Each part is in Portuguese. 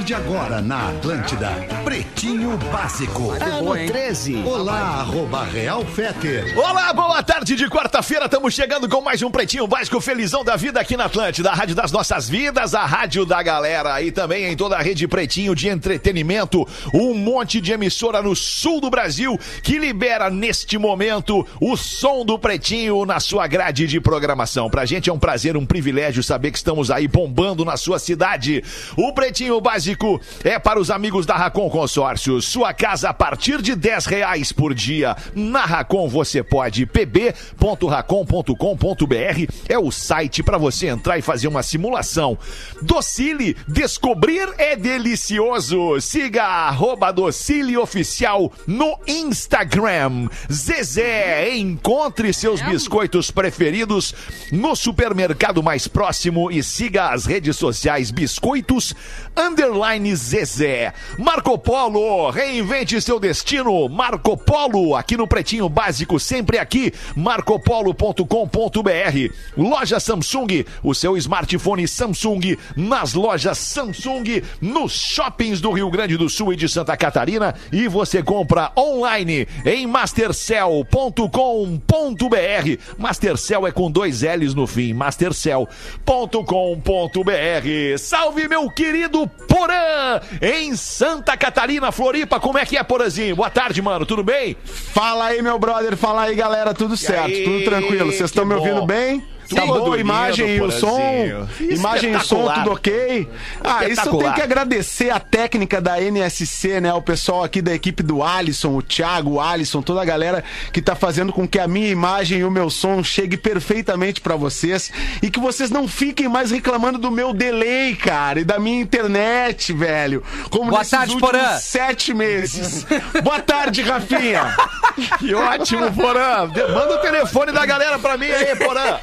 partir de agora na Atlântida, Pretinho Básico. Ano 13. Olá, arroba Real Feter. Olá, boa tarde de quarta-feira. Estamos chegando com mais um Pretinho Básico Felizão da Vida aqui na Atlântida, a rádio das nossas vidas, a rádio da galera e também em toda a rede Pretinho de entretenimento. Um monte de emissora no sul do Brasil que libera neste momento o som do Pretinho na sua grade de programação. Pra gente é um prazer, um privilégio saber que estamos aí bombando na sua cidade. O Pretinho Básico é para os amigos da Racon Consórcio. Sua casa a partir de 10 reais por dia. Na Racon você pode pb.racon.com.br é o site para você entrar e fazer uma simulação. Docile, descobrir é delicioso. Siga arroba Docile Oficial no Instagram. Zezé, encontre seus biscoitos preferidos no supermercado mais próximo e siga as redes sociais Biscoitos Underline Zezé. Marco Polo, reinvente seu destino. Marco Polo, aqui no Pretinho Básico, sempre aqui. marcopolo.com.br. Loja Samsung, o seu smartphone Samsung nas lojas Samsung, nos shoppings do Rio Grande do Sul e de Santa Catarina. E você compra online em mastercell.com.br. Mastercell é com dois L's no fim. mastercell.com.br. Salve, meu querido Porã, em Santa Catarina, Floripa. Como é que é, Porãzinho? Boa tarde, mano. Tudo bem? Fala aí, meu brother. Fala aí, galera. Tudo certo, aí? tudo tranquilo. Vocês estão me ouvindo bem? Tá bom, imagem e o som. Imagem e som, Espetacular. tudo ok? Ah, isso tenho que agradecer a técnica da NSC, né? O pessoal aqui da equipe do Alisson, o Thiago, o Alisson, toda a galera que tá fazendo com que a minha imagem e o meu som chegue perfeitamente pra vocês e que vocês não fiquem mais reclamando do meu delay, cara, e da minha internet, velho. Como Boa tarde, Porã. sete meses. Boa tarde, Rafinha. Que ótimo, Porã. Manda o telefone da galera pra mim aí, Porã.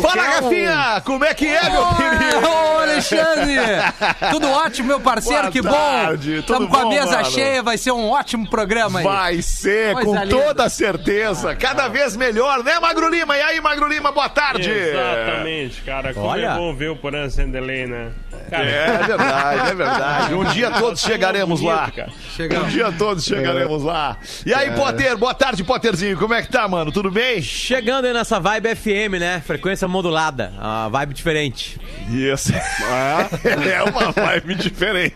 Fala, quer um- Rafinha. Como é que é, meu querido? Ô, Alexandre! Tudo ótimo, meu parceiro, Boa que bom! tarde, tudo Estamos com a bom, mesa mano? cheia, vai ser um ótimo programa aí. Vai ser, Coisa com linda. toda certeza. Cada vez melhor, né, Magro Lima? E aí, Magro Lima, boa tarde. Exatamente, cara. Como Olha. é bom ver o Porã sem delay, né? Cara, É verdade, é verdade. Um dia todos chegaremos lá. Bonito, Um dia todos chegaremos lá. E aí, Potter, boa tarde, Potterzinho. Como é que tá, mano? Tudo bem? Chegando aí nessa vibe FM, né? Frequência modulada. Uma vibe diferente. Isso. É uma vibe diferente.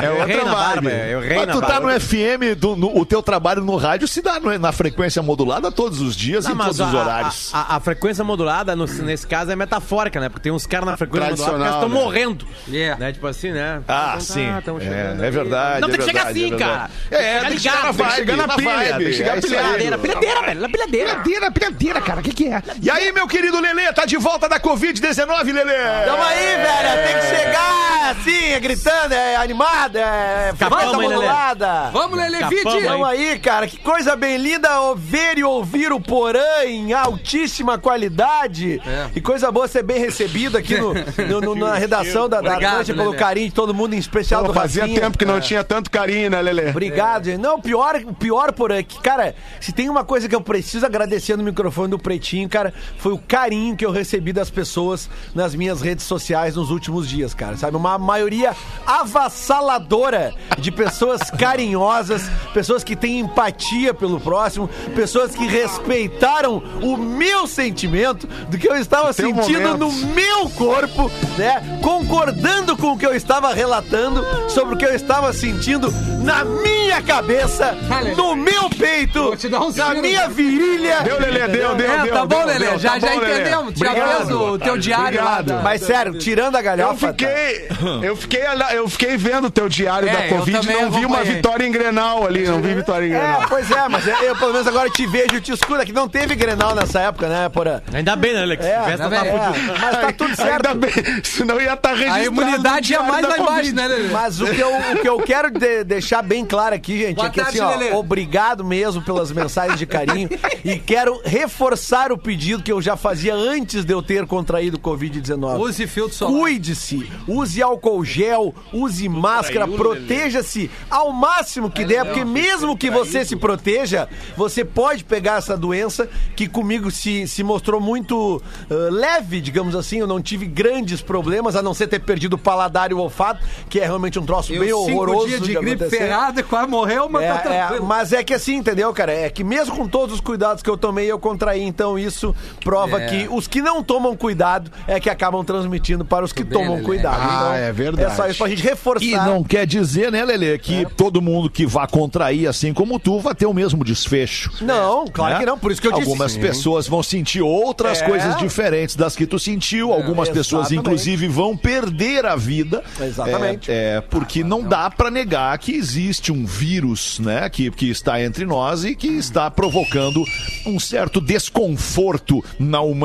É o outra rei na barba, é o rei Mas na tu tá barba. no FM, do- no- o teu trabalho no rádio se dá no- na frequência modulada todos os dias, Não, em mas todos a, os horários. A, a- a frequência modulada, no- nesse caso, é metafórica, né? Porque tem uns caras na frequência modulada que estão né? morrendo. Yeah. Né? Tipo assim, né? Ah, tá, sim. É, é aí. verdade. Não, é tem que chegar assim, é cara. É, tem que chegar na ligado, tem que vibe, chegar na na pilha, vibe. tem que chegar É isso aí. Pilhadeira, pilhadeira, velho. Na pilhadeira. Pilhadeira, pilhadeira, cara, o que que é? E aí, meu querido Lelê, tá de volta da Covid-19, Lelê? Tamo aí, velho. Tem que chegar assim, é gritando, é animada, é frequência Lelê? modulada. Vamos, Vide! hein? Tamo aí, cara. Que coisa bem linda ver e ouvir o Porã em altíssima qualidade. É. Que coisa boa ser bem recebido aqui no, no- no- na redação da, da Obrigado, Atlântica, pelo Lelê. carinho de todo mundo, em especial Pô, do fazia Rafinha. tempo que não tinha tanto carinho, né, Lelê? Obrigado, gente. Não, o pior, pior, Porã, é que, cara, se tem uma coisa que eu preciso agradecer no microfone do Pretinho, cara, foi o carinho que eu recebi das pessoas nas minhas redes sociais nos últimos dias, cara, sabe? Uma maioria avassaladora de pessoas carinhosas, pessoas que têm empatia pelo próximo, pessoas que respeitaram o meu sentimento do que eu estava Teu sentindo no meu corpo, né? Concordando com o que eu estava relatando sobre o que eu estava sentindo na minha cabeça, no meu peito, um na minha virilha. Deu, Lelê, deu, deu, É, deu. tá bom, deu, Lelê, deu, já, tá já bom, Lelê. Obrigado. fez o teu diário lá. Obrigado. da- Mas sério, tirando a Eu galhofa. tá? fiquei, Eu fiquei, eu fiquei vendo o teu diário É, da eu Covid e não vi uma vitória em Grenal ali. Não vi vitória em É, Grenal. pois é, mas eu, eu, pelo menos agora te vejo e te escuto. É que não teve Grenal nessa época, né, Porã? Ainda bem, né, Alex? É, Festa tá. É, mas tá tudo certo. Ainda bem, senão ia estar registrado. A imunidade ia mais lá embaixo, né, Lelê? Mas o que eu, o que eu quero de- deixar bem claro aqui, gente, Boa é que tarde, assim, ó, Lelê. obrigado mesmo pelas mensagens de carinho e quero reforçar o pedido que eu já fazia antes de eu ter contraído Covid-19. Use filtro solar. Cuide-se, use álcool gel, use máscara, proteja-se ao máximo que der, porque mesmo que você se proteja, você pode pegar essa doença que comigo se, se mostrou muito ah, leve, digamos assim. Eu não tive grandes problemas, a não ser ter perdido o paladar e o olfato, que é realmente um troço bem Eu, horroroso. dias de gripe acontecer. ferrada, quase morreu, mas tá É, é, tranquilo. mas é que assim, entendeu, cara? É que mesmo com todos os cuidados que eu tomei, eu contraí. Então isso prova É. que os que não tomam cuidado é que acabam transmitindo para os que bem, tomam Lelê. cuidado. Ah, Então, é verdade. É só isso pra gente reforçar. E não quer dizer, né, Lelê, que todo mundo que vá contrair assim como tu vai ter o mesmo desfecho. Não, claro né? que não. Por isso que eu disse. Algumas pessoas vão sentir outras É. coisas diferentes das que tu sentiu. Algumas pessoas, exatamente. inclusive, vão perder a vida. Exatamente. É, é, porque não dá pra negar que existe um vírus, né, que, que está entre nós e que está provocando um certo desconforto na humanidade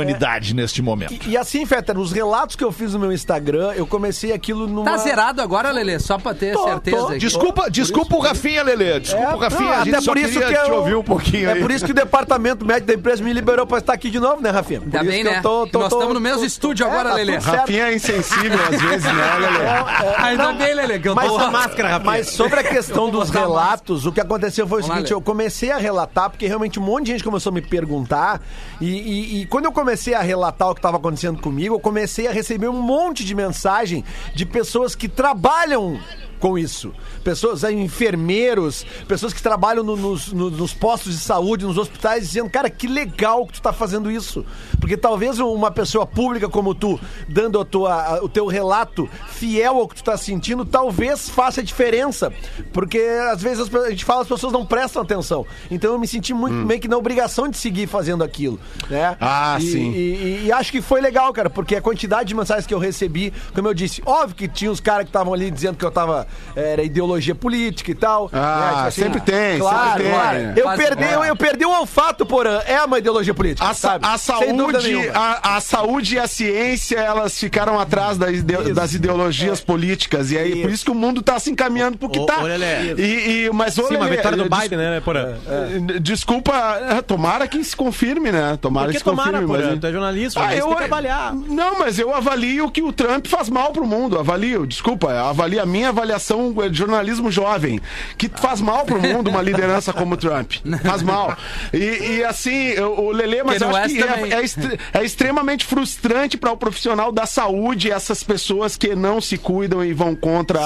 neste momento. E, e assim, Fetter, nos relatos que eu fiz no meu Instagram, eu comecei aquilo numa. Tá zerado agora, Lelê? Só pra ter Tô, certeza. tô. Desculpa, desculpa o Rafinha, Lelê. Desculpa o Rafinha, É, não, a gente até só por isso queria que te eu, ouvir um pouquinho É aí. por isso que o departamento médico da empresa me liberou pra estar aqui de novo, né, Rafinha? Por Ainda isso bem, que né? eu tô- nós estamos no mesmo tô- estúdio É, agora, tá Lelê. Rafinha é insensível às vezes, né, Lelê? Ainda bem, Lelê, que eu Mas, tô... máscara, Rafinha. mas sobre a questão dos relatos, o que aconteceu foi o seguinte: eu comecei a relatar, porque realmente um monte de gente começou a me perguntar, e, e- e quando eu comecei a relatar o que estava acontecendo comigo, eu comecei a receber um monte de mensagem de pessoas que trabalham com isso. Pessoas, aí, enfermeiros, pessoas que trabalham no- nos, no- nos postos de saúde, nos hospitais, dizendo, cara, que legal que tu tá fazendo isso. Porque talvez uma pessoa pública como tu, dando a tua, a- o teu relato fiel ao que tu tá sentindo, talvez faça diferença. Porque às vezes as a gente fala, as pessoas não prestam atenção. Então eu me senti muito meio que na obrigação de seguir fazendo aquilo. Né? Ah, E- sim. e, e- e acho que foi legal, cara, porque a quantidade de mensagens que eu recebi, como eu disse, óbvio que tinha os caras que estavam ali dizendo que eu tava. Era ideologia política e tal. Ah, né, sempre tem, Claro, sempre tem. claro. Eu, Faz- perdi, eu, eu perdi o olfato, porã. É uma ideologia política. A, sa- sabe? a saúde, a, a saúde e a ciência, elas ficaram atrás das, ide- Isso. das ideologias políticas. E aí, por Isso. isso que o mundo tá se encaminhando pro que tá. Lelê. E, e- mas, ô, Sim, uma vitória do Biden, né, Porã? eh, Desculpa, eh, tomara que se confirme, né? Tomara que que se confirme. tomara, Porã? mas- Tu é jornalista, Ah, eu, tem que avaliar. Não, mas eu avalio que o Trump faz mal pro mundo. Avalio, desculpa, avalio a minha avaliação é de jornalismo jovem. Que faz mal pro mundo uma liderança como o Trump. Faz mal. E, e assim, o Lelê, mas eu acho West que é, é é extremamente frustrante para o profissional da saúde essas pessoas que não se cuidam e vão contra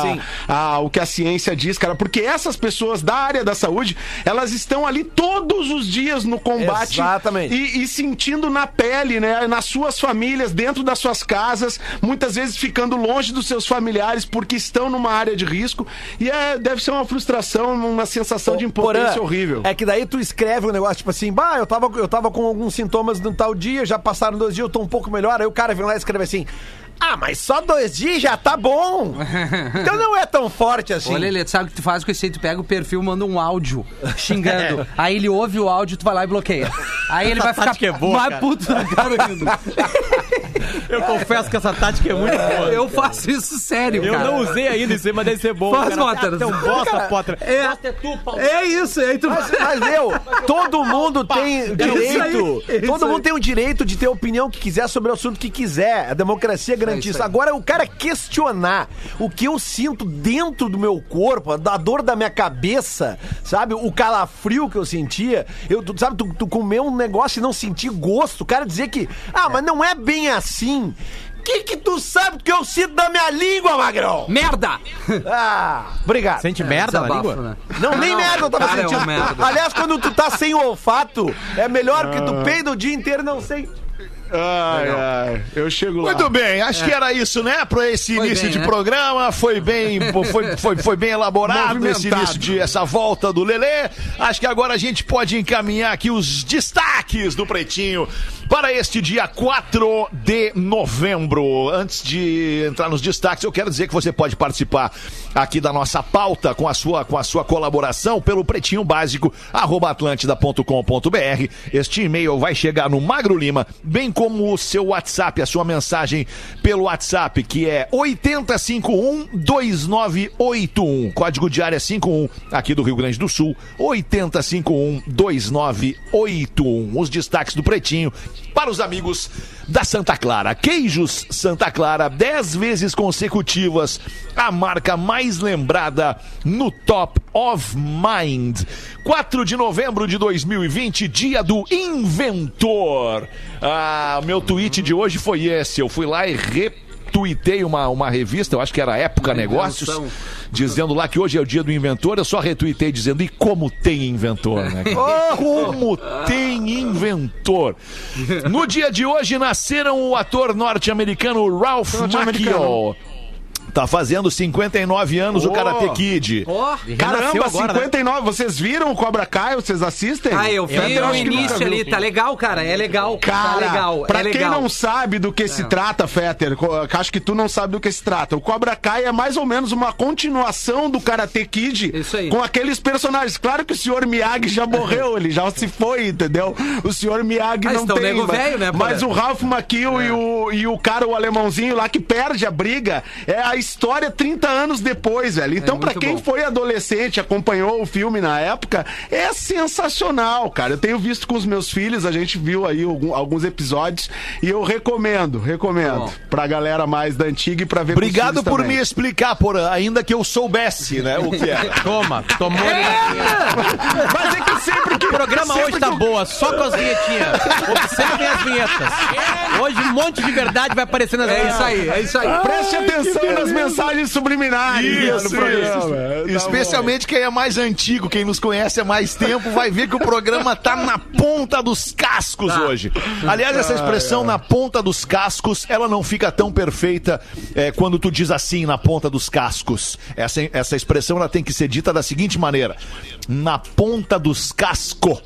a- a- o que a ciência diz, cara. Porque essas pessoas da área da saúde, elas estão ali todos os dias no combate Exatamente. e, e sentindo na pele, né? Nas suas famílias, dentro das suas casas, muitas vezes ficando longe dos seus familiares porque estão numa área de risco. E é, deve ser uma frustração, uma sensação de impotência Porã, horrível. É que daí tu escreve um negócio tipo assim, bah, eu tava, eu tava com alguns sintomas no tal dia, já passaram dois dias, eu tô um pouco melhor. Aí o cara vem lá e escreve assim. Ah, mas só dois dias já tá bom. Então não é tão forte assim. Ô, Lelê, tu sabe o que tu faz com esse aí? Tu pega o perfil, manda um áudio xingando. Aí ele ouve o áudio, tu vai lá e bloqueia. Aí ele vai ficar tática é boa, mais cara. puto na cara ainda. Eu confesso que essa tática é muito boa. Eu faço isso sério, Eu cara. não usei ainda isso aí, mas deve ser bom. Faz. Potter. Então bosta, Potter. É, é tu, Paulo. é isso, aí tu Mas, mas, meu, todo mundo tem o É isso direito. aí, é isso todo mundo tem o direito de ter a opinião que quiser sobre o assunto que quiser. A democracia garante isso. Agora, o cara questionar o que eu sinto dentro do meu corpo, a a dor da minha cabeça, sabe? O calafrio que eu sentia. Eu, tu, sabe, tu, tu comer um negócio e não sentir gosto. O cara dizer que, ah, mas não é bem assim. O que, que tu sabe que eu sinto na minha língua, Magrão? Merda! Ah, obrigado. Sente merda na Desabafo, língua? né? Não, nem merda eu tava cara é um sentindo. merda. Aliás, quando tu tá sem olfato, é melhor porque tu peida o dia inteiro e não sei. Ai, ai, eu chego lá. Muito bem, acho que era isso, né? Para esse Foi início bem, de né? programa, foi bem, foi, foi, foi bem elaborado esse início de essa volta do Lelê. Acho que agora a gente pode encaminhar aqui os destaques do Pretinho para este dia 4 de novembro. Antes de entrar nos destaques, eu quero dizer que você pode participar aqui da nossa pauta com a sua, com a sua colaboração pelo pretinho básico, arroba atlântida.com.br. Este e-mail vai chegar no Magro Lima, bem como o seu WhatsApp, a sua mensagem pelo WhatsApp, que é 8051-2981. Código de área 51, aqui do Rio Grande do Sul, 8051-2981. Os destaques do Pretinho para os amigos da Santa Clara. Queijos Santa Clara, 10 vezes consecutivas, a marca mais lembrada no Top of Mind. 4 de novembro de 2020, dia do inventor. Ah, meu tweet de hoje foi esse. Eu fui lá e retuitei uma, uma revista, eu acho que era Época Negócios, dizendo lá que hoje é o dia do inventor. Eu só retuitei dizendo, e como tem inventor, né? Como tem inventor. No dia de hoje nasceram o ator norte-americano Ralph Macchio. Tá fazendo 59 anos o Oh. Karate Kid. Ó, Caramba, agora, né? 59. Vocês viram o Cobra Kai? Vocês assistem? Ah, eu vi Fetter, o início ali, tá legal, cara, é legal. Cara, tá legal, pra é quem legal. não sabe do que se trata, Fetter, acho que tu não sabe do que se trata. O Cobra Kai é mais ou menos uma continuação do Karate Kid Isso aí. com aqueles personagens. Claro que o senhor Miyagi já morreu, ele já se foi, entendeu? O senhor Miyagi Ah, não tem. nego mas, velho, né, mas o Ralph Macchio e, o, e o cara, o alemãozinho lá que perde a briga, é a história 30 anos depois, velho. Então, pra muito quem bom. foi adolescente, acompanhou o filme na época, é sensacional, cara. Eu tenho visto com os meus filhos, a gente viu aí alguns episódios e eu recomendo, recomendo Bom. pra galera mais da antiga e pra ver com os Obrigado por também. me explicar, Porã, ainda que eu soubesse, né, o que era. Toma, tomou. Mas é que sempre que O programa hoje tá o- boa, só com as vinhetinhas. Observem as vinhetas. Hoje um monte de verdade vai aparecer nas É vinhetas. isso aí, é isso aí. Preste atenção nas mensagens subliminares né, no programa. Tá Especialmente quem é mais antigo, quem nos conhece há mais tempo, vai ver que o programa tá na ponta dos cascos hoje. Aliás, essa expressão na ponta dos cascos, ela não fica tão perfeita é, quando tu diz assim, na ponta dos cascos. Essa, essa expressão ela tem que ser dita da seguinte maneira: na ponta dos cascos.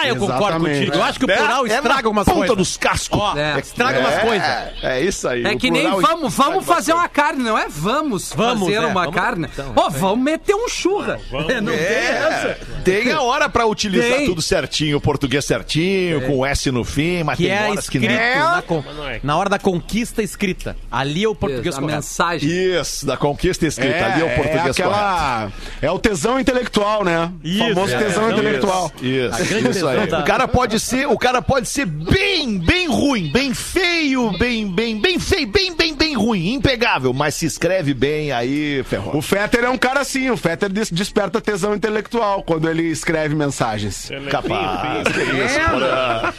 Ah, eu concordo Exatamente. contigo. Eu acho que o plural É estraga algumas ponta coisas. dos cascos. Ó, É. estraga umas coisas. É, é isso aí. É que nem vamos, vamos umas fazer uma carne, não é? Vamos, Vamos, fazer é, uma vamos- carne. então, Ó, vamos meter um churra. Não É, tem a hora pra utilizar Tem. tudo certinho, o português certinho, com o S no fim, mas Que tem é horas que escrito nem. na, con- na hora da conquista escrita. Ali é o português a correto. mensagem. Isso, da conquista escrita. Ali é o português correto. aquela, é o tesão intelectual, né? Isso, famoso é, tesão intelectual. Isso, A grande isso aí. da- O cara pode ser, o cara pode ser bem, bem ruim, bem feio, bem, bem, bem feio, bem, bem, bem ruim, impegável, mas se escreve bem, aí ferrou. O Fetter é um cara assim, o Fetter des- desperta tesão intelectual quando ele escreve mensagens. Capaz, que isso, porra.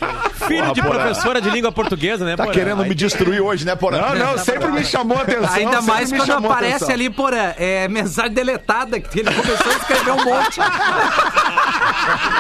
Filho de Porra, porra. professora de língua portuguesa, né? Tá querendo me destruir hoje, né, porra? Não, não, sempre me chamou a atenção. Ainda mais quando aparece atenção. ali, porra, é mensagem deletada, que ele começou a escrever um monte.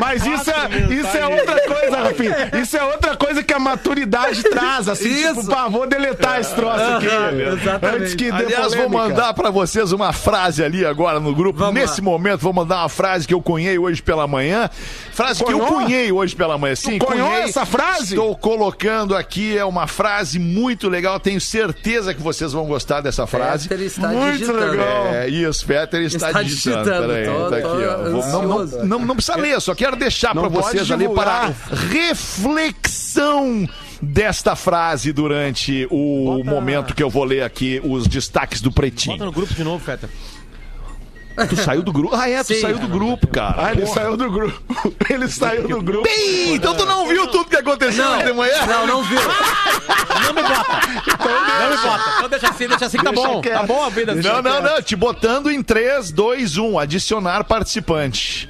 Mas isso é, isso é outra coisa, Rafinha. Isso é outra coisa que a maturidade traz, assim, Isso. tipo, pá, vou deletar esse troço aqui. exatamente. Antes que dê Aliás, vou mandar pra vocês uma frase ali agora no grupo. Vamos Nesse lá. momento, vou mandar uma frase que eu cunhei hoje pela manhã. Frase que eu cunhei hoje pela manhã. Sim, Tu cunhei. essa frase? Estou colocando aqui, é uma frase muito legal. Tenho certeza que vocês vão gostar dessa frase. Peter está Muito digitando. legal. É, isso, Peter está, Está digitando. digitando, Peraí, tô- tá aqui, ó. Vou- não, não, não, não precisa ler, só quero deixar Não pra pode vocês ali para reflexão desta frase durante o momento que eu vou ler aqui os destaques do Pretinho. Bota no grupo de novo, Feta. Tu saiu do grupo? Ah, é, tu Sim. saiu do grupo, cara. Ah, ele saiu do grupo. Ele saiu do grupo. Bem, então tu não viu tudo que aconteceu ontem de manhã? Não, não viu. Não me bota. Não me bota. Então deixa assim, deixa assim que tá Deixa bom. quieto. Tá bom a vida. Não, não, não. Te botando em 3, 2, 1. Adicionar participante.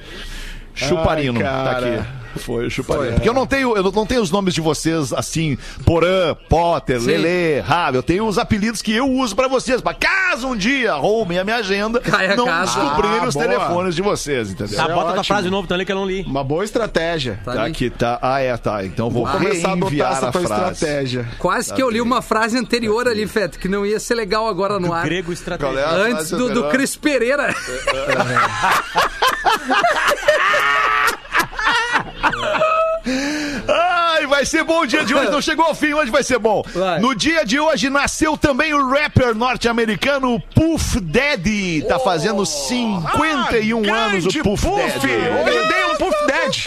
Chuparino. Ai, tá aqui. Foi o chuparia. Porque eu não tenho, eu não tenho os nomes de vocês assim, Porã, Potter, Sim. Lelê, Rabi. Eu tenho os apelidos que eu uso pra vocês. Pra caso um dia roubem a minha agenda, Cai a não casa. descobrirem Ah, os boa. telefones de vocês, entendeu? Tá, é bota a ótimo. frase de novo também que eu não li. Uma boa estratégia. Tá Tá ali. aqui, tá. Ah, é, tá. Então vou, Vou começar a adotar reenviar essa a tua frase. estratégia. Quase que eu li uma frase anterior ali, Feto, que não ia ser legal agora no ar. Grego Qual estratégia. é a Antes do, do? Cris Pereira. Yeah. Ai, vai ser bom o dia de hoje. Não chegou ao fim, hoje vai ser bom. Vai. No dia de hoje nasceu também o rapper norte-americano Puff Daddy. Tá fazendo 51 anos o Grande Puff, Daddy. Hoje eu dei um Puff Daddy.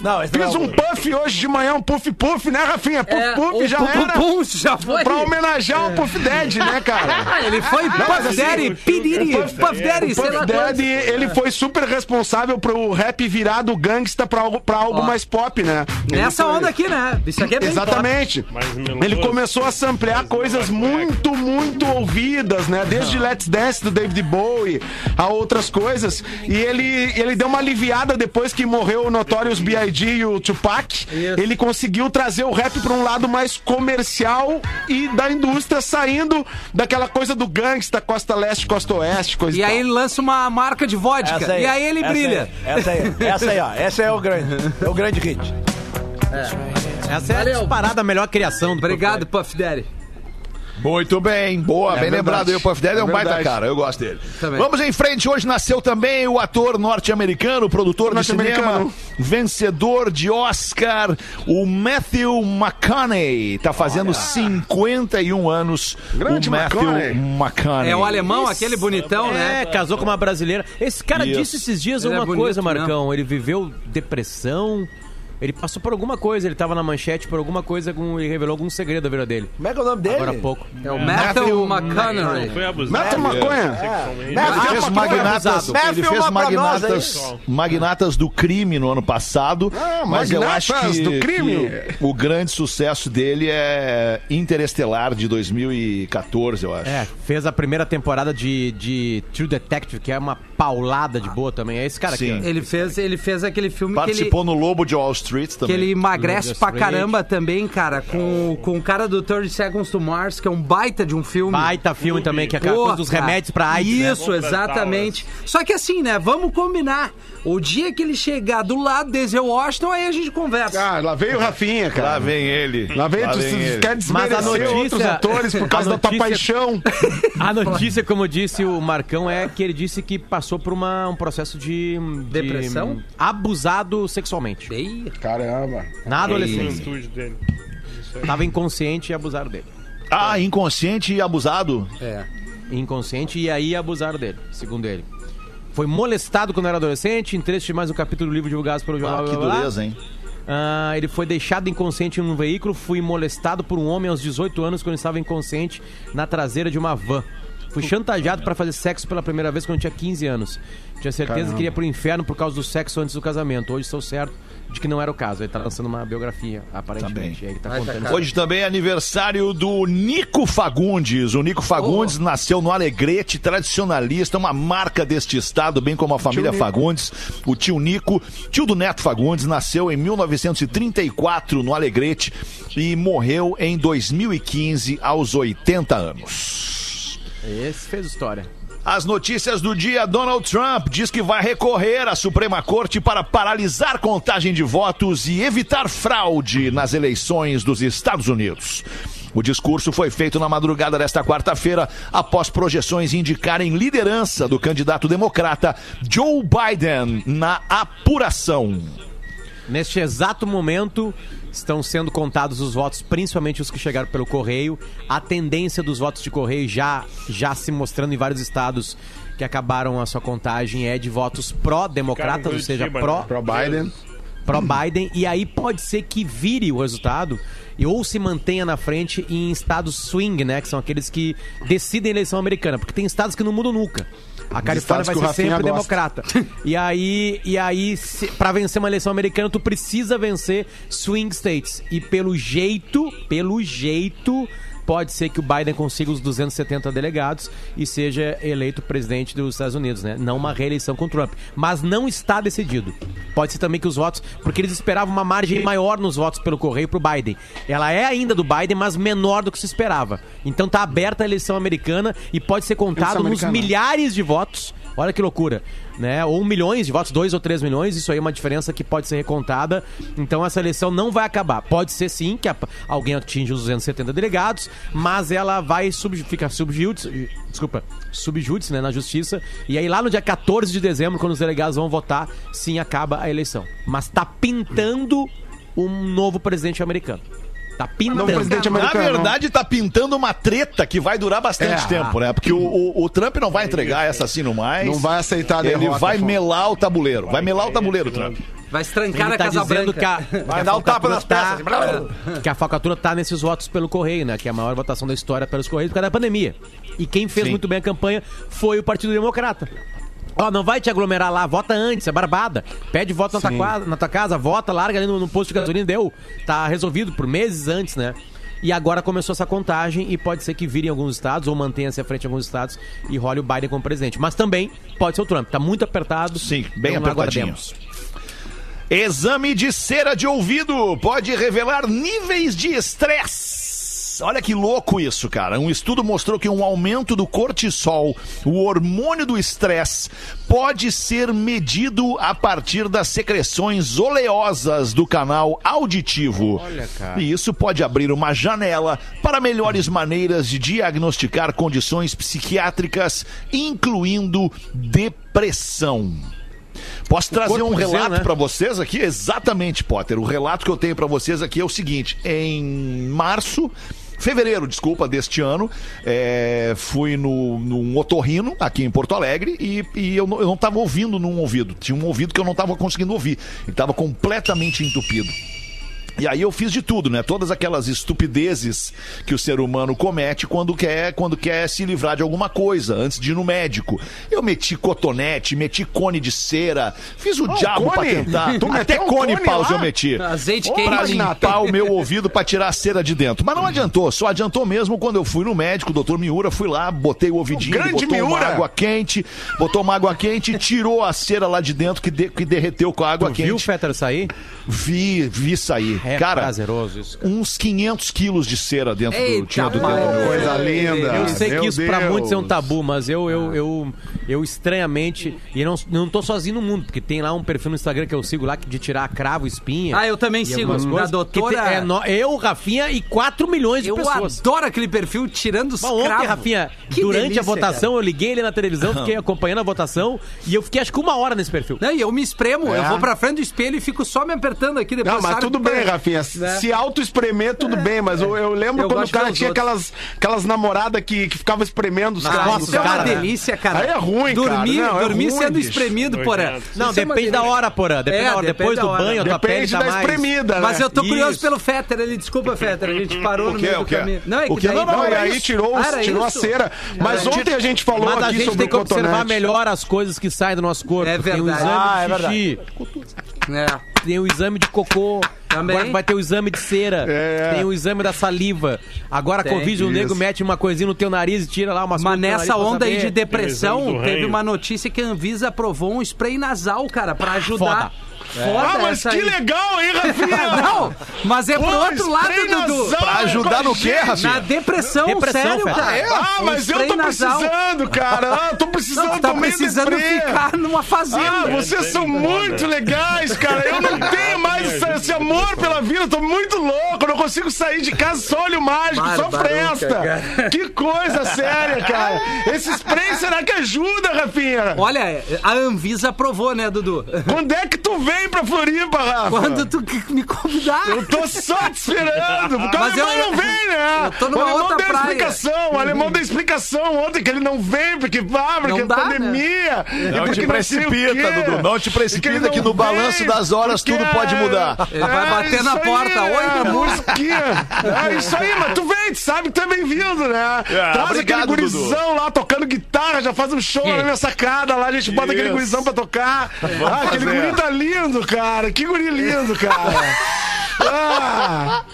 Não, não Fiz é um puff hoje de manhã, um puff puff, né, Rafinha? Puff É, puff já pum, era. já foi. Pra homenagear o Puff Daddy, né, cara? Ah, ele foi mas Puff assim, Daddy, Piriri, Puff Daddy, sei Puff Daddy, ele foi super responsável pro rap virar do gangsta pra algo, pra algo Ó. mais pop, né? Nessa foi- onda aqui, né? Isso aqui é bem Exatamente. Ele começou a samplear coisas muito, muito ouvidas, né? Desde Let's Dance do David Bowie a outras coisas. E ele, ele deu uma aliviada depois que morreu o Notorious B.I.G. e o Tupac. Ele conseguiu trazer o rap pra um lado mais comercial e da indústria, saindo daquela coisa do gangsta, costa leste, costa oeste, coisa E aí tal. ele lança uma marca de vodka. Essa e aí ele essa brilha. Aí, essa aí, essa aí, ó. Essa é o grande. É o grande hit. Essa é a disparada a melhor criação do Obrigado, Puff Daddy. Muito bem, boa, bem verdade. lembrado aí. O Puff Daddy é, É um baita verdade. cara, eu gosto dele. Também. Vamos em frente, hoje nasceu também o ator norte-americano, produtor de cinema, Norte-americano. vencedor de Oscar, o Matthew McConaughey. Tá fazendo 51 anos. Grande o Matthew McConaughey. McConaughey. É o alemão, aquele bonitão, né? É, casou com uma brasileira. Esse cara Isso. disse esses dias Ele é uma bonito coisa. Marcão. Ele viveu depressão. Ele passou por alguma coisa, ele tava na manchete por alguma coisa e revelou algum segredo da vida dele. Como é que é o nome dele? Agora há pouco. É o Matthew McConaughey. Foi abusado. Ele Matthew fez McConaughey. magnatas, Matthew, ele fez uma pra nós magnatas, magnatas do crime no ano passado, Ah, mas eu acho Magnatas que, do crime. que o grande sucesso dele é Interestelar de 2014, eu acho. É, fez a primeira temporada de, de True Detective, que é uma paulada de boa também. É esse cara Sim. aqui. ó. Ele fez, ele fez aquele filme que ele, Participou no Lobo de Wall Street que também. ele emagrece Lourdes pra caramba também, cara, com, com o cara do 30 Seconds to Mars, que é um baita de um filme. Baita filme também, que é aquela coisa dos remédios pra AIDS, né? Isso, pras exatamente. Só que assim, né? Vamos combinar. O dia que ele chegar do lado desse Washington, aí a gente conversa. Ah, lá veio o Rafinha, cara. Lá vem ele. Lá vem, tu vem ele. quer Mas a notícia- outros atores por causa a da tua notícia- paixão. A notícia, como disse o Marcão, é que ele disse que passou por uma, um processo de, de- Depressão? abusado sexualmente. Ei, Caramba. Na adolescência. estúdio dele. Tava inconsciente e abusaram dele. Ah, inconsciente e abusado. é. Inconsciente e aí abusaram dele, segundo ele. Foi molestado quando era adolescente, em trecho de mais um capítulo do livro divulgado pelo jornal. Ah, que blá, blá, blá. dureza, hein? Ah, ele foi deixado inconsciente em um veículo, fui molestado por um homem aos 18 anos quando estava inconsciente na traseira de uma van. Fui chantageado para fazer sexo pela primeira vez quando eu tinha 15 anos. Tinha certeza que iria pro inferno por causa do sexo antes do casamento. Hoje estou certo de que não era o caso. Ele tá lançando uma biografia, aparentemente. Tá tá tá contando. Hoje também é aniversário do Nico Fagundes. O Nico Fagundes nasceu no Alegrete, tradicionalista, uma marca deste estado, bem como a família Fagundes. O tio Nico, tio do Neto Fagundes, nasceu em 1934 no Alegrete e morreu em 2015 aos 80 anos. Esse fez história. As notícias do dia: Donald Trump diz que vai recorrer à Suprema Corte para paralisar contagem de votos e evitar fraude nas eleições dos Estados Unidos. O discurso foi feito na madrugada desta quarta-feira, após projeções indicarem liderança do candidato democrata Joe Biden na apuração. Neste exato momento, estão sendo contados os votos, principalmente os que chegaram pelo correio. A tendência dos votos de correio já, já se mostrando em vários estados que acabaram a sua contagem é de votos pró-democratas, ou seja, né? Pro Biden. pró-Biden, e aí pode ser que vire o resultado e ou se mantenha na frente em estados swing, né? Que são aqueles que decidem a eleição americana, porque tem estados que não mudam nunca. A Califórnia vai ser sempre gosta. democrata. E aí, e aí pra vencer uma eleição americana, tu precisa vencer swing states. E pelo jeito, pelo jeito, pode ser que o Biden consiga os 270 delegados e seja eleito presidente dos Estados Unidos, né? Não uma reeleição com o Trump. Mas não está decidido. Pode ser também que os votos, porque eles esperavam uma margem maior nos votos pelo correio pro Biden. Ela é ainda do Biden, mas menor do que se esperava. Então tá aberta a eleição americana e pode ser contado nos milhares de votos. Olha que loucura, né? Ou milhões de votos, dois ou três milhões, isso aí é uma diferença que pode ser recontada. Então essa eleição não vai acabar. Pode ser sim que a- alguém atinja os 270 delegados, mas ela vai sub, fica subjúdice, desculpa, subjúdice, né, na justiça. E aí lá no dia 14 de dezembro, quando os delegados vão votar, sim acaba a eleição. Mas tá pintando um novo presidente americano. Tá pintando. Na verdade, tá pintando uma treta que vai durar bastante É. tempo, né? Porque o, o- o Trump não vai entregar essa assim no mais. Não vai aceitar a Ele derrota, vai Afonso. melar o tabuleiro. Vai melar o tabuleiro, Trump. Vai se trancar Ele na tá Casa dizendo Branca. que a, Vai que dar um tapa nas tá- peças. que a falcatrua tá nesses votos pelo correio, né? Que é a maior votação da história pelos correios por causa da pandemia. E quem fez Sim. muito bem a campanha foi o Partido Democrata. Ó, não vai te aglomerar lá, vota antes, é barbada. Pede voto na tua, quadra- na tua casa, vota, larga ali no, no posto de gasolina, deu. Tá resolvido por meses antes, né? E agora começou essa contagem e pode ser que vire em alguns estados ou mantenha-se à frente em alguns estados e role o Biden como presidente. Mas também pode ser o Trump. Tá muito apertado. Sim, bem Então apertadinho. Exame de cera de ouvido pode revelar níveis de estresse. Olha que louco isso, cara. Um estudo mostrou que um aumento do cortisol, o hormônio do estresse, pode ser medido a partir das secreções oleosas do canal auditivo. Olha, cara. E isso pode abrir uma janela para melhores maneiras de diagnosticar condições psiquiátricas, incluindo depressão. Posso trazer um relato né? pra vocês aqui? Exatamente, Potter. O relato que eu tenho pra vocês aqui é o seguinte: em março. Fevereiro, desculpa, deste ano, é, fui no, num otorrino aqui em Porto Alegre e, e eu, não, eu não tava ouvindo num ouvido. Tinha um ouvido que eu não tava conseguindo ouvir. E tava completamente entupido. E aí eu fiz de tudo, né? Todas aquelas estupidezes que o ser humano comete quando quer, quando quer se livrar de alguma coisa, antes de ir no médico. Eu meti cotonete, meti cone de cera, fiz o diabo pra cone? tentar. Tu Até um cone cone paus lá? eu meti. Azeite pra quente. limpar o meu ouvido pra tirar a cera de dentro. Mas não adiantou, só adiantou mesmo quando eu fui no médico, o doutor Miura, fui lá, botei o ouvidinho, O grande botou uma Miura! água quente, botou uma água quente, tirou a cera lá de dentro que, de- que derreteu com a água Tu quente. viu o Fetter sair? Vi, vi sair. É Cara, prazeroso isso. uns 500 quilos de cera dentro do, Eita, tinha do dedo do meu Coisa linda. Eu sei Meu que isso pra Deus. muitos é um tabu, mas eu, eu, eu, eu estranhamente. E não, não tô sozinho no mundo, porque tem lá um perfil no Instagram que eu sigo lá de tirar cravo, espinha. Ah, eu também sigo. Da coisas, doutora- que tem- é no- eu, Rafinha e 4 milhões de Eu pessoas. adoro aquele perfil tirando os ontem, cravos. Rafinha, Que durante delícia, a votação, eu liguei ele na televisão, fiquei acompanhando a votação e eu fiquei acho que uma hora nesse perfil. Não, e eu me espremo, É. eu vou pra frente do espelho e fico só me apertando aqui depois. Não, mas tudo que- bem, Rafinha. Né? Se auto-espremer, tudo bem, mas eu, eu lembro Eu quando o cara tinha outros. aquelas, aquelas namoradas que, que ficavam espremendo os costas Isso é uma cara, né? delícia, cara. Aí é ruim, cara. dormir, Não, é dormir ruim, sendo bicho. espremido. Nojento. Não, Isso é uma depende da delícia. hora, porã. Depende É, da hora. depende Depois da do hora. banho, a tua pele Depende tá da mais... espremida, né? Mas eu tô curioso Isso. pelo Fetter, ele desculpa, Fetter, a gente parou O no meio O do caminho. Não, é O que. Não, não, e é aí isso. tirou, Ah, a cera. Mas ontem a gente falou Mas a aqui gente sobre tem que o observar melhor as coisas que saem do nosso corpo. É Tem o verdade. exame Ah, é de xixi, É. tem o exame de cocô. Também. Agora vai ter o exame de cera. É. Tem o exame da saliva. Agora a. Covid, o nego mete uma coisinha no teu nariz e tira lá umas Mas nessa onda aí de depressão, teve uma notícia que a Anvisa aprovou um spray nasal, cara, pra ajudar. Foda, Ah, mas que aí. legal, hein, Rafinha? Não, mas é pro Pô, outro lado, Dudu. nasal Pra ajudar no quê, Na Rafinha? depressão, Depressão, sério, cara. Ah, Um mas eu tô nasal. precisando, cara. Ah, tô precisando Não, tá também precisando de spray. ficar numa fazenda. Ah, vocês são muito legais, cara. Eu não tenho mais esse, esse amor pela vida. Eu tô muito louco. Eu não consigo sair de casa só olho mágico, só Barbaruca, fresta. Que coisa séria, cara. Esse spray será que ajuda, Rafinha? Olha, a Anvisa aprovou, né, Dudu? Quando é que tu vem pra Floripa, Rafa? Quando tu me convidar. Eu tô só te esperando. Porque Mas o alemão eu- não vem, né? eu tô numa o alemão outra deu praia. explicação. O alemão deu explicação ontem que ele não vem porque, ah, porque Não dá, pandemia. e Não porque te precipita. Dudu. Não te que precipita que no balanço das horas porque tudo pode mudar. Ele vai bater isso na aí, porta. Oi, é, Dudu. Mosquinha. É isso aí, mas tu vem, tu sabe que tu é bem-vindo, né? É, Traz obrigado, aquele gurizão lá tocando guitarra, já faz um show na minha sacada lá, a gente bota aquele gurizão pra tocar. ah, aquele guri tá lindo, cara. Que guri lindo, cara. Ah,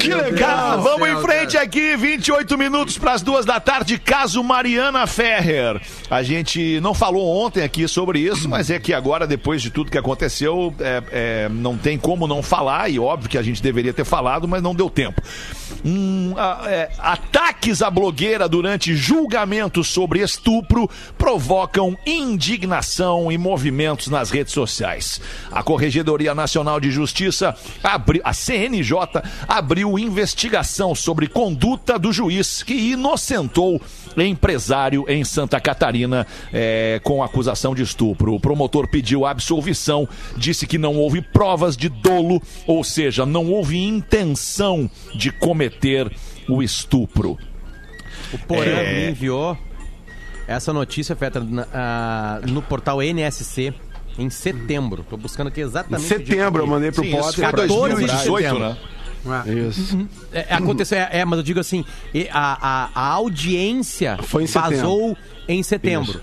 que Cara, legal! vamos céu, em frente aqui, 28 minutos para as duas da tarde, caso Mariana Ferrer. A gente não falou ontem aqui sobre isso, mas é que agora, depois de tudo que aconteceu, é, é, não tem como não falar, e óbvio que a gente deveria ter falado, mas não deu tempo. Hum, a- é, ataques à blogueira durante julgamentos sobre estupro provocam indignação e movimentos nas redes sociais. A Corregedoria Nacional de Justiça, abri, a CNJ, abriu investigação sobre conduta do juiz que inocentou empresário em Santa Catarina é, com acusação de estupro. O promotor pediu absolvição, disse que não houve provas de dolo, ou seja, não houve intenção de cometer o estupro. O Porã É. me enviou essa notícia, Fetra, na- ah, no portal NSC em setembro. Tô buscando aqui Em exatamente. dia setembro eu mandei pro Sim, isso Potter. foi pra- 2018, né? Isso. É, aconteceu, é, é, mas eu digo assim, a, a, a audiência Foi em setembro. vazou em setembro.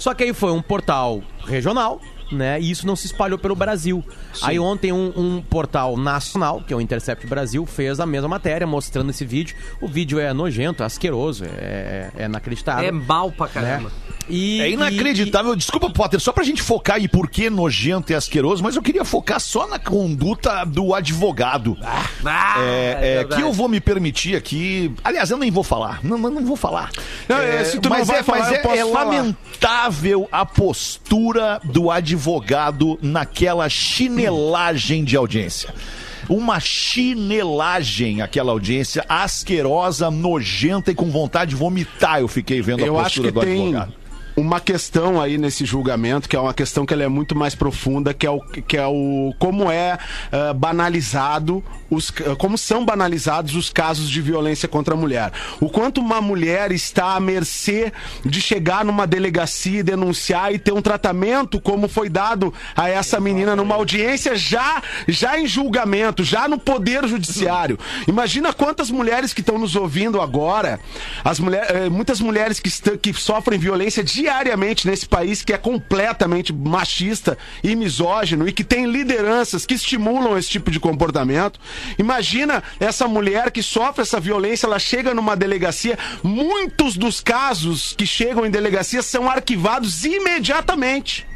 Só que aí foi um portal regional, né? E isso não se espalhou pelo Brasil. Aí ontem um, um portal nacional, que é o Intercept Brasil, fez a mesma matéria mostrando esse vídeo. O vídeo é nojento, é asqueroso, é, é inacreditável. É mal pra né? caramba. E, É inacreditável. Desculpa, Potter, só pra gente focar em por que nojento e asqueroso, mas eu queria focar só na conduta do advogado. Ah, É, é, verdade. que eu vou me permitir aqui. Aliás, eu nem vou falar. Não, não, não vou falar. Não, é, se tu não mas vai é, falar, mas eu é, posso é falar. lamentável a postura do advogado naquela chinelagem de audiência. Uma chinelagem, aquela audiência asquerosa, nojenta e com vontade de vomitar. Eu fiquei vendo a Eu acho postura que do tem advogado. Uma questão aí nesse julgamento, que é uma questão que ela é muito mais profunda, que é o, que é o como é ah, banalizado, os, como são banalizados os casos de violência contra a mulher. O quanto uma mulher está à mercê de chegar numa delegacia e denunciar e ter um tratamento como foi dado a essa menina numa audiência já, já em julgamento, já no poder judiciário. Imagina quantas mulheres que estão nos ouvindo agora, as mulher, eh, muitas mulheres que, estão, que sofrem violência diariamente nesse país que é completamente machista e misógino e que tem lideranças que estimulam esse tipo de comportamento. Imagina essa mulher que sofre essa violência, ela chega numa delegacia, muitos dos casos que chegam em delegacia são arquivados imediatamente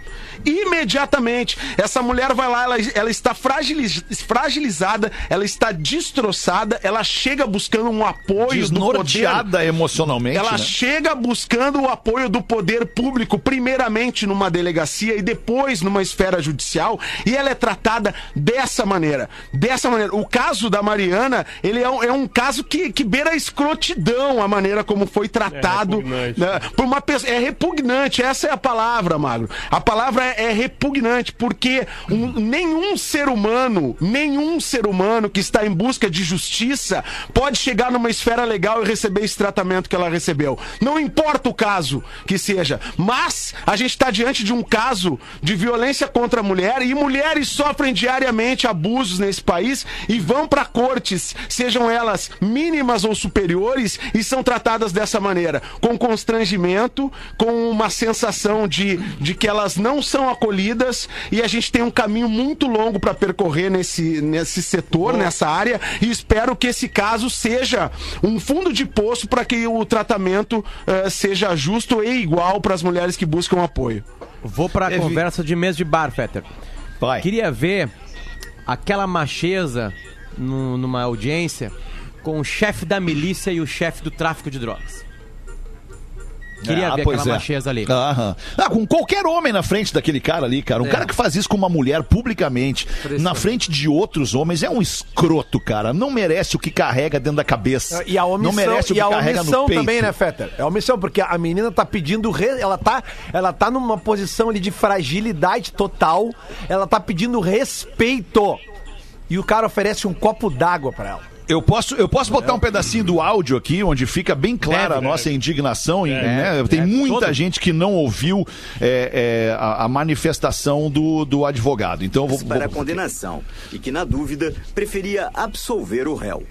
imediatamente. Essa mulher vai lá, ela, ela está fragiliz- fragilizada, ela está destroçada, ela chega buscando um apoio do poder. Desnorteada emocionalmente. Ela né? chega buscando o apoio do poder público, primeiramente numa delegacia e depois numa esfera judicial, e ela é tratada dessa maneira. Dessa maneira. O caso da Mariana, ele é um, é um caso que, que beira a escrotidão, a maneira como foi tratado. repugnante. né, por uma pessoa. É repugnante, essa é a palavra, Magro. A palavra é, é repugnante, porque um- nenhum ser humano, nenhum ser humano que está em busca de justiça pode chegar numa esfera legal e receber esse tratamento que ela recebeu. Não importa o caso que seja, mas a gente está diante de um caso de violência contra a mulher e mulheres sofrem diariamente abusos nesse país e vão para cortes, sejam elas mínimas ou superiores, e são tratadas dessa maneira, com constrangimento, com uma sensação de, de que elas não são acolhidas e a gente tem um caminho muito longo para percorrer nesse, nesse setor, nessa área, e espero que esse caso seja um fundo de poço para que o tratamento eh, seja justo e igual para as mulheres que buscam apoio. Vou pra Evi- conversa de mesa de bar, Fetter. Vai. Queria ver aquela macheza no- numa audiência com o chefe da milícia e o chefe do tráfico de drogas. Queria Ah, ver pois aquela é. macheza ali. Aham. Ah, com qualquer homem na frente daquele cara ali, cara. Um É. cara que faz isso com uma mulher publicamente, na frente de outros homens, é um escroto, cara. Não merece o que carrega dentro da cabeça. E a omissão, Não merece o e que a carrega omissão também, né, Fetter? É a omissão, porque a menina tá pedindo. re- Ela tá, ela tá numa posição ali de fragilidade total. Ela tá pedindo respeito. E o cara oferece um copo d'água pra ela. Eu posso, eu posso botar um pedacinho do áudio aqui, onde fica bem clara Deve, a nossa indignação. né? Tem deve. muita Todo. gente que não ouviu é, é, a, a manifestação do, do advogado. Então eu vou, para a vou, condenação e que, na dúvida, preferia absolver o réu.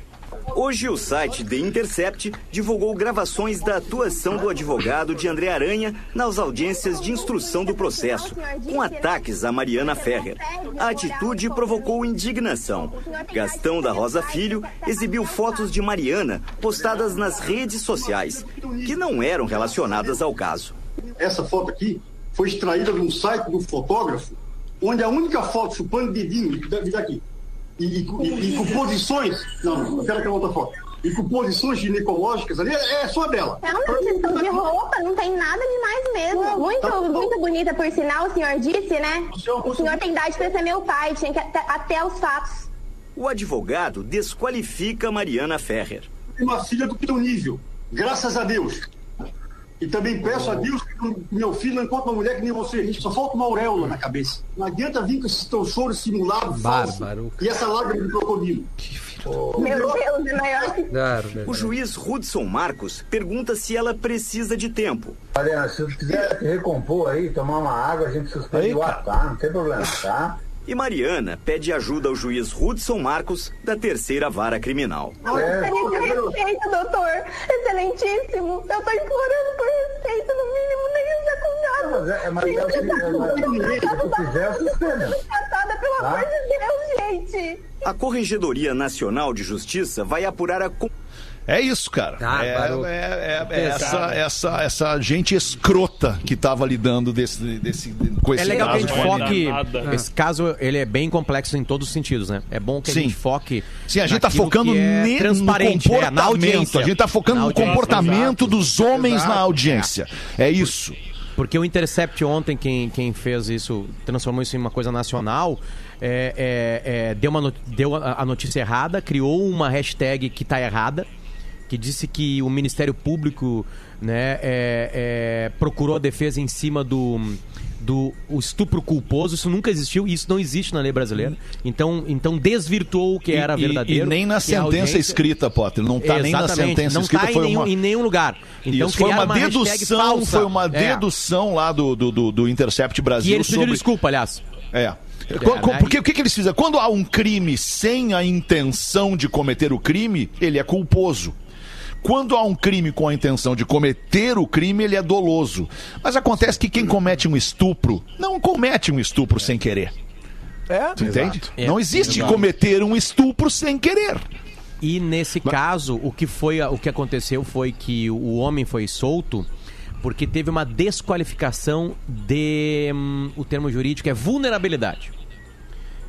Hoje, o site The Intercept divulgou gravações da atuação do advogado de André Aranha nas audiências de instrução do processo, com ataques a Mariana Ferrer. A atitude provocou indignação. Gastão da Rosa Filho exibiu fotos de Mariana postadas nas redes sociais, que não eram relacionadas ao caso. Essa foto aqui foi extraída de um site do fotógrafo, onde a única foto chupando dedinho, daqui, e, e, e, e com posições. Não, eu quero aquela outra foto. E com posições ginecológicas ali, é, é só dela. É uma questão de roupa, não tem nada demais mesmo. Muito, tá muito bonita, por sinal, o senhor disse, né? O senhor tem idade pra ser meu pai, tinha que até, até os fatos. O advogado desqualifica Mariana Ferrer. Uma filha do teu nível, graças a Deus. E também peço a Deus que meu filho não encontre uma mulher que nem você. A gente só falta uma auréola na cabeça. Não adianta vir com esse teu choro simulado, falso, Bárbaro. e essa lágrima de crocodilo. Meu Deus, é maior que O juiz Hudson Marcos pergunta se ela precisa de tempo. Mariana, se você quiser recompor aí, tomar uma água, a gente suspende o ar, tá? Não tem problema, tá? E Mariana pede ajuda ao juiz Hudson Marcos da terceira vara criminal. É, Tenha respeito, doutor. Excelentíssimo. Eu tô implorando por respeito, no mínimo, nem executado. mas é, é, mas é é, mas se quiser, suspenda. Tratada, pelo Tá. amor de Deus, gente. A Corregedoria Nacional de Justiça vai apurar a. É isso, cara. Ah, é, é- é- é essa, essa, essa gente escrota que tava lidando desse, desse, com esse É legal que a caso. gente é foque. nada. Esse caso, ele é bem complexo em todos os sentidos, né? É bom que a Sim. gente foque. Sim, a gente tá focando é ne- no transparente, é, na audiência. comportamento. A gente tá focando no comportamento exato. dos homens Exato. na audiência. É isso. Porque o Intercept ontem, quem, quem fez isso, transformou isso em uma coisa nacional, é, é, é, deu, uma, no- deu a, a notícia errada, criou uma hashtag que tá errada, que disse que o Ministério Público né, é, é, procurou a defesa em cima do, do estupro culposo. Isso nunca existiu e isso não existe na lei brasileira. Então, então desvirtuou o que era E- verdadeiro. E nem na sentença audiência- escrita, Potter. Não tá nem na sentença não escrita. tá em foi nenhum, uma... em nenhum lugar. Então Isso foi uma hashtag dedução, foi uma É. dedução lá do, do, do, Intercept Brasil E eles pediram sobre... desculpa, aliás. É. Né? Porque o que, que eles fizeram? Quando há um crime sem a intenção de cometer o crime, ele é culposo. Quando há um crime com a intenção de cometer o crime, ele é doloso. Mas acontece que quem comete um estupro não comete um estupro sem querer. É? Tu entende? É. Não existe Exato. cometer um estupro sem querer. E nesse caso, o que foi o que aconteceu foi que o homem foi solto porque teve uma desqualificação de hum, o termo jurídico é vulnerabilidade.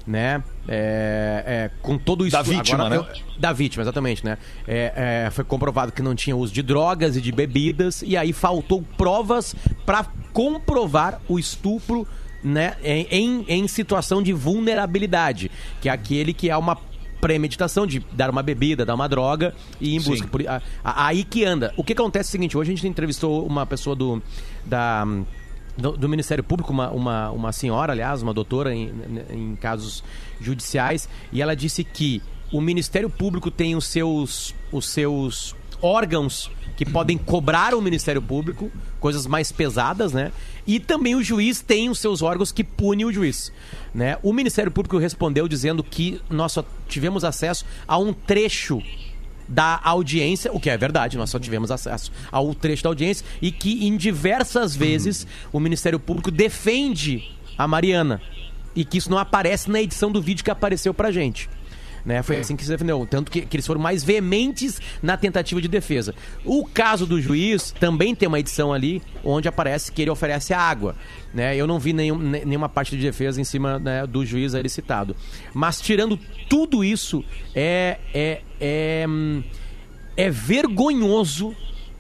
Né? É, é, com todo isso Da vítima, né? Da vítima, exatamente, né? É, é, foi comprovado que não tinha uso de drogas e de bebidas e aí faltou provas para comprovar o estupro né, em, em, situação de vulnerabilidade, que é aquele que é uma premeditação de dar uma bebida, dar uma droga e ir em busca. Por- a- a- aí que anda. O que acontece é o seguinte, hoje a gente entrevistou uma pessoa do da do, do Ministério Público, uma, uma, uma senhora, aliás, uma doutora em, em casos judiciais, e ela disse que o Ministério Público tem os seus, os seus órgãos que podem cobrar o Ministério Público, coisas mais pesadas, né? E também o juiz tem os seus órgãos que punem o juiz, né? O Ministério Público respondeu dizendo que nós só tivemos acesso a um trecho da audiência, o que é verdade, nós só tivemos acesso ao trecho da audiência e que em diversas vezes o Ministério Público defende a Mariana e que isso não aparece na edição do vídeo que apareceu pra gente. Né? Foi assim que se defendeu. Tanto que, que eles foram mais veementes na tentativa de defesa. O caso do juiz também tem uma edição ali onde aparece que ele oferece a água. Né? Eu não vi nenhum, ne- nenhuma parte de defesa em cima né, do juiz ali citado. Mas tirando tudo isso, é, é, é, hum, é vergonhoso,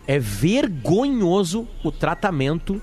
é vergonhoso o tratamento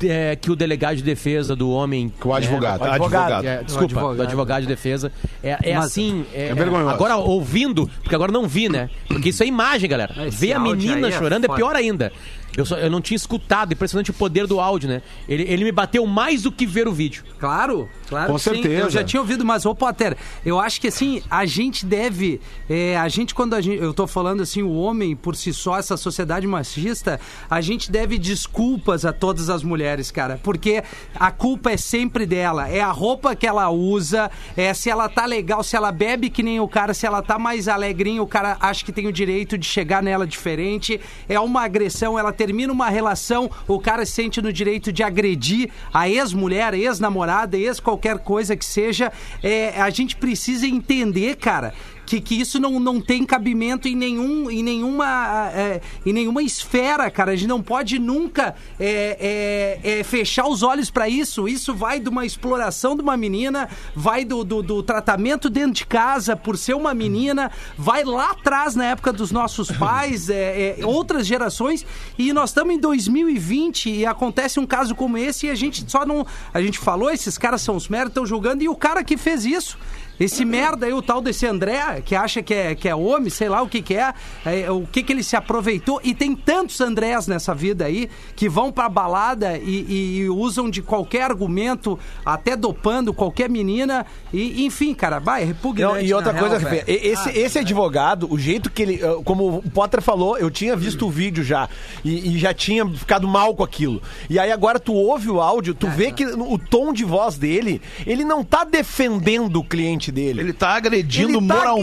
de- que o delegado de defesa do homem. Que o advogado. né, Advogado. é, desculpa, advogado. do advogado de defesa. É, é Mas- assim. É, É vergonhoso. Agora ouvindo, porque agora não vi, né? Porque isso é imagem, galera. Esse Ver a menina é chorando é, pior ainda. Eu, só- eu não tinha escutado, impressionante o poder do áudio, né? Ele, ele me bateu mais do que ver o vídeo. Claro, claro. Com sim. certeza. Eu já tinha ouvido, mas, ô Potter, eu acho que assim, a gente deve. é, a gente, quando a gente. Eu tô falando assim, o homem por si só, essa sociedade machista, a gente deve desculpas a todas as mulheres. Mulheres, cara. Porque a culpa é sempre dela. É a roupa que ela usa, é se ela tá legal, se ela bebe que nem o cara, se ela tá mais alegrinha, o cara acha que tem o direito de chegar nela diferente. É uma agressão, ela termina uma relação, o cara se sente no direito de agredir a ex-mulher, ex-namorada, ex qualquer coisa que seja. É, a gente precisa entender, cara, que, que isso não, não tem cabimento em, nenhum, em, nenhuma, é, em nenhuma esfera, cara. A gente não pode nunca é, é, é, fechar os olhos para isso. Isso vai de uma exploração de uma menina, vai do, do, do tratamento dentro de casa por ser uma menina, vai lá atrás na época dos nossos pais, é, é, outras gerações, e nós estamos em 2020 e acontece um caso como esse e a gente só não. A gente falou, esses caras são os merda, estão julgando, e o cara que fez isso. Esse merda aí, o tal desse André, que acha que é, que é homem, sei lá o que que é, é, o que que ele se aproveitou. E tem tantos Andrés nessa vida aí que vão pra balada e, e- e usam de qualquer argumento, até dopando qualquer menina. E, enfim, cara, vai, é repugnante. Não, e outra na coisa, real, esse, Ah, esse advogado, o jeito que ele. eh, Como o Potter falou, eu tinha visto o vídeo já. E, e já tinha ficado mal com aquilo. E aí agora tu ouve o áudio, tu vê que o tom de voz dele, ele não tá defendendo o cliente dele. Ele tá agredindo Ele tá- moralmente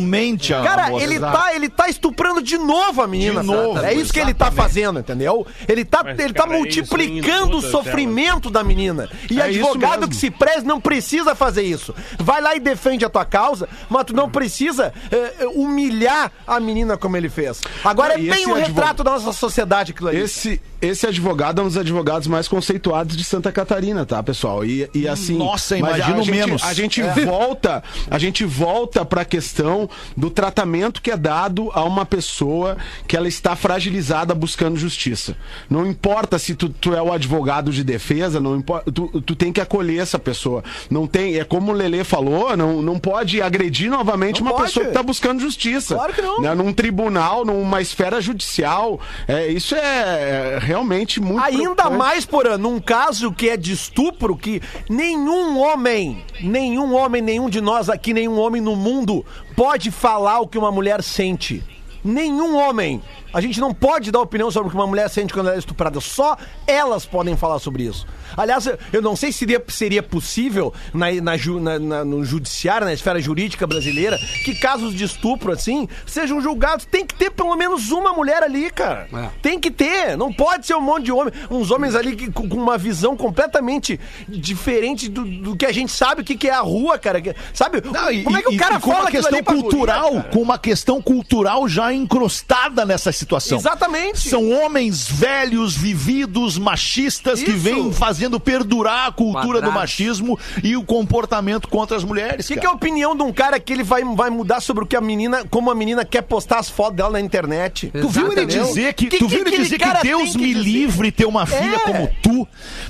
a Cara, moça. ele Exato. tá, ele tá estuprando de novo a menina. De novo, É isso que ele tá fazendo, entendeu? Ele tá, Mas, ele tá cara, isso multiplicando em o sofrimento da menina. E É advogado que se preze não precisa fazer isso. Vai lá e defende a tua causa, mas tu não precisa eh, eh, humilhar a menina como ele fez. Agora Ah, é e bem esse um retrato da nossa sociedade aquilo ali. Esse, esse advogado é um dos advogados mais conceituados de Santa Catarina, tá, pessoal? E, e assim. Nossa, imagino a gente- menos. A gente volta, a gente volta pra questão do tratamento que é dado a uma pessoa que ela está fragilizada buscando justiça. Não importa se tu, tu é o advogado de defesa, não importa, tu, tu tem que acolher essa pessoa. Não tem, é como o Lelê falou, não, não pode agredir novamente Não uma pode. pessoa que está buscando justiça. Claro que não. Né? Num tribunal, numa esfera judicial. É, isso é realmente muito Ainda mais, por num caso que é de estupro, que nenhum homem, nenhum homem, nenhum de nós aqui, nenhum homem no mundo pode falar o que uma mulher sente. Nenhum homem. A gente não pode dar opinião sobre o que uma mulher sente quando ela é estuprada. Só elas podem falar sobre isso. Aliás, eu não sei se seria, seria possível na, na na- no judiciário, na esfera jurídica brasileira, que casos de estupro assim sejam julgados. Tem que ter pelo menos uma mulher ali, cara. É. Tem que ter. Não pode ser um monte de homem. Uns homens ali que- com com uma visão completamente diferente do, do que a gente sabe o que, que é a rua, cara. Sabe? Não, e- Como é que o cara e com fala uma aquilo questão guria, cultural, com uma questão cultural já encrustada nessa situação. Exatamente. São homens velhos, vividos, machistas que Isso. vêm fazendo perdurar a cultura do Quadrados. machismo e o comportamento contra as mulheres. O que, que é a opinião de um cara que ele vai, vai mudar sobre o que a menina, como a menina quer postar as fotos dela na internet? Tu viu ele dizer que, Que- tu que viu ele aquele dizer que Deus que me dizer? livre ter uma filha É. como tu?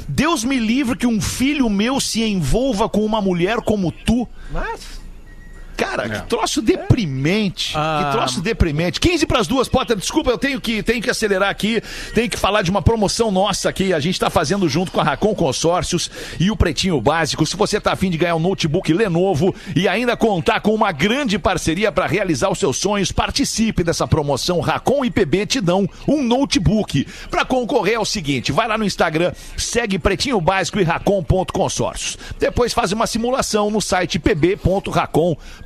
Deus me livre que um filho meu se envolva com uma mulher como tu? Mas... Cara, que troço deprimente. Ah. Que troço deprimente. 15 para as duas, Potter. Desculpa, eu tenho que, tenho que acelerar aqui. Tenho que falar de uma promoção nossa aqui. A gente está fazendo junto com a Racon Consórcios e o Pretinho Básico. Se você tá afim de ganhar um notebook Lenovo e ainda contar com uma grande parceria para realizar os seus sonhos, participe dessa promoção. Racon e PB te dão um notebook. Para concorrer é o seguinte: vai lá no Instagram, segue Pretinho Básico e Racon.consórcios. Depois faz uma simulação no site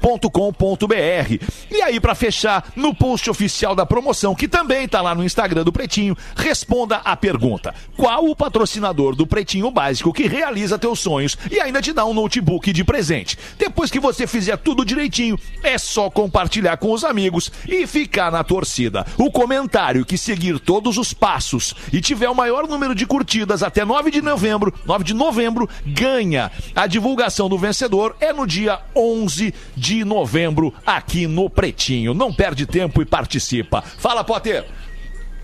pb.racon.com.br. E aí, para fechar, no post oficial da promoção, que também tá lá no Instagram do Pretinho, responda a pergunta: qual o patrocinador do Pretinho Básico que realiza teus sonhos e ainda te dá um notebook de presente? Depois que você fizer tudo direitinho, é só compartilhar com os amigos e ficar na torcida. O comentário que seguir todos os passos e tiver o maior número de curtidas até 9 de novembro, 9 de novembro, ganha. A divulgação do vencedor é no dia 11 de novembro aqui no Pretinho. Não perde tempo e participa. Fala, Potter.